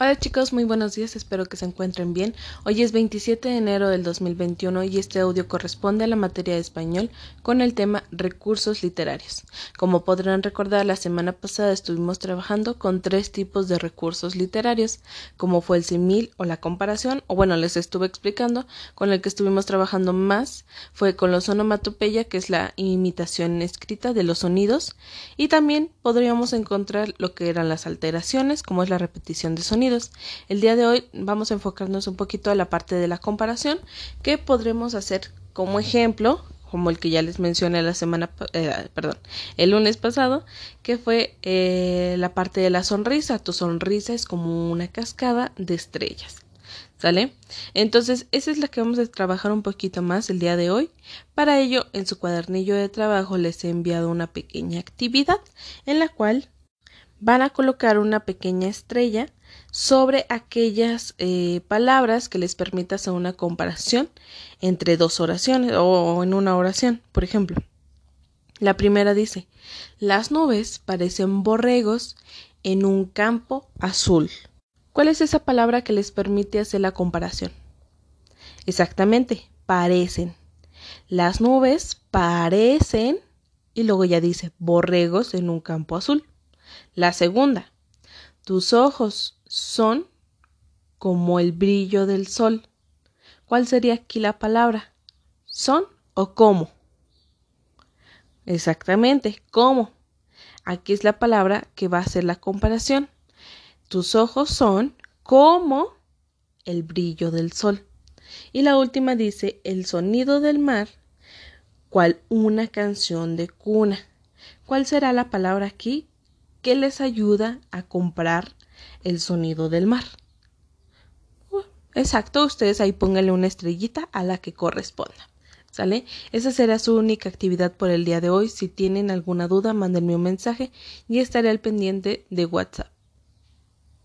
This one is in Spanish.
Hola chicos, muy buenos días, espero que se encuentren bien. Hoy es 27 de enero del 2021 y este audio corresponde a la materia de español con el tema recursos literarios. Como podrán recordar, la semana pasada estuvimos trabajando con tres tipos de recursos literarios, como fue el simil o la comparación, o bueno, les estuve explicando, con el que estuvimos trabajando más fue con los onomatopeya, que es la imitación escrita de los sonidos, y también podríamos encontrar lo que eran las alteraciones, como es la repetición de sonidos el día de hoy vamos a enfocarnos un poquito a la parte de la comparación que podremos hacer como ejemplo como el que ya les mencioné la semana, eh, perdón, el lunes pasado, que fue eh, la parte de la sonrisa. Tu sonrisa es como una cascada de estrellas. ¿Sale? Entonces, esa es la que vamos a trabajar un poquito más el día de hoy. Para ello, en su cuadernillo de trabajo les he enviado una pequeña actividad en la cual van a colocar una pequeña estrella sobre aquellas eh, palabras que les permita hacer una comparación entre dos oraciones o en una oración, por ejemplo. La primera dice, las nubes parecen borregos en un campo azul. ¿Cuál es esa palabra que les permite hacer la comparación? Exactamente, parecen. Las nubes parecen y luego ya dice borregos en un campo azul. La segunda, tus ojos son como el brillo del sol. ¿Cuál sería aquí la palabra? ¿Son o cómo? Exactamente, ¿cómo? Aquí es la palabra que va a hacer la comparación. Tus ojos son como el brillo del sol. Y la última dice el sonido del mar, cual una canción de cuna. ¿Cuál será la palabra aquí que les ayuda a comprar el sonido del mar. Uh, exacto, ustedes ahí pónganle una estrellita a la que corresponda. ¿Sale? Esa será su única actividad por el día de hoy. Si tienen alguna duda, mándenme un mensaje y estaré al pendiente de WhatsApp.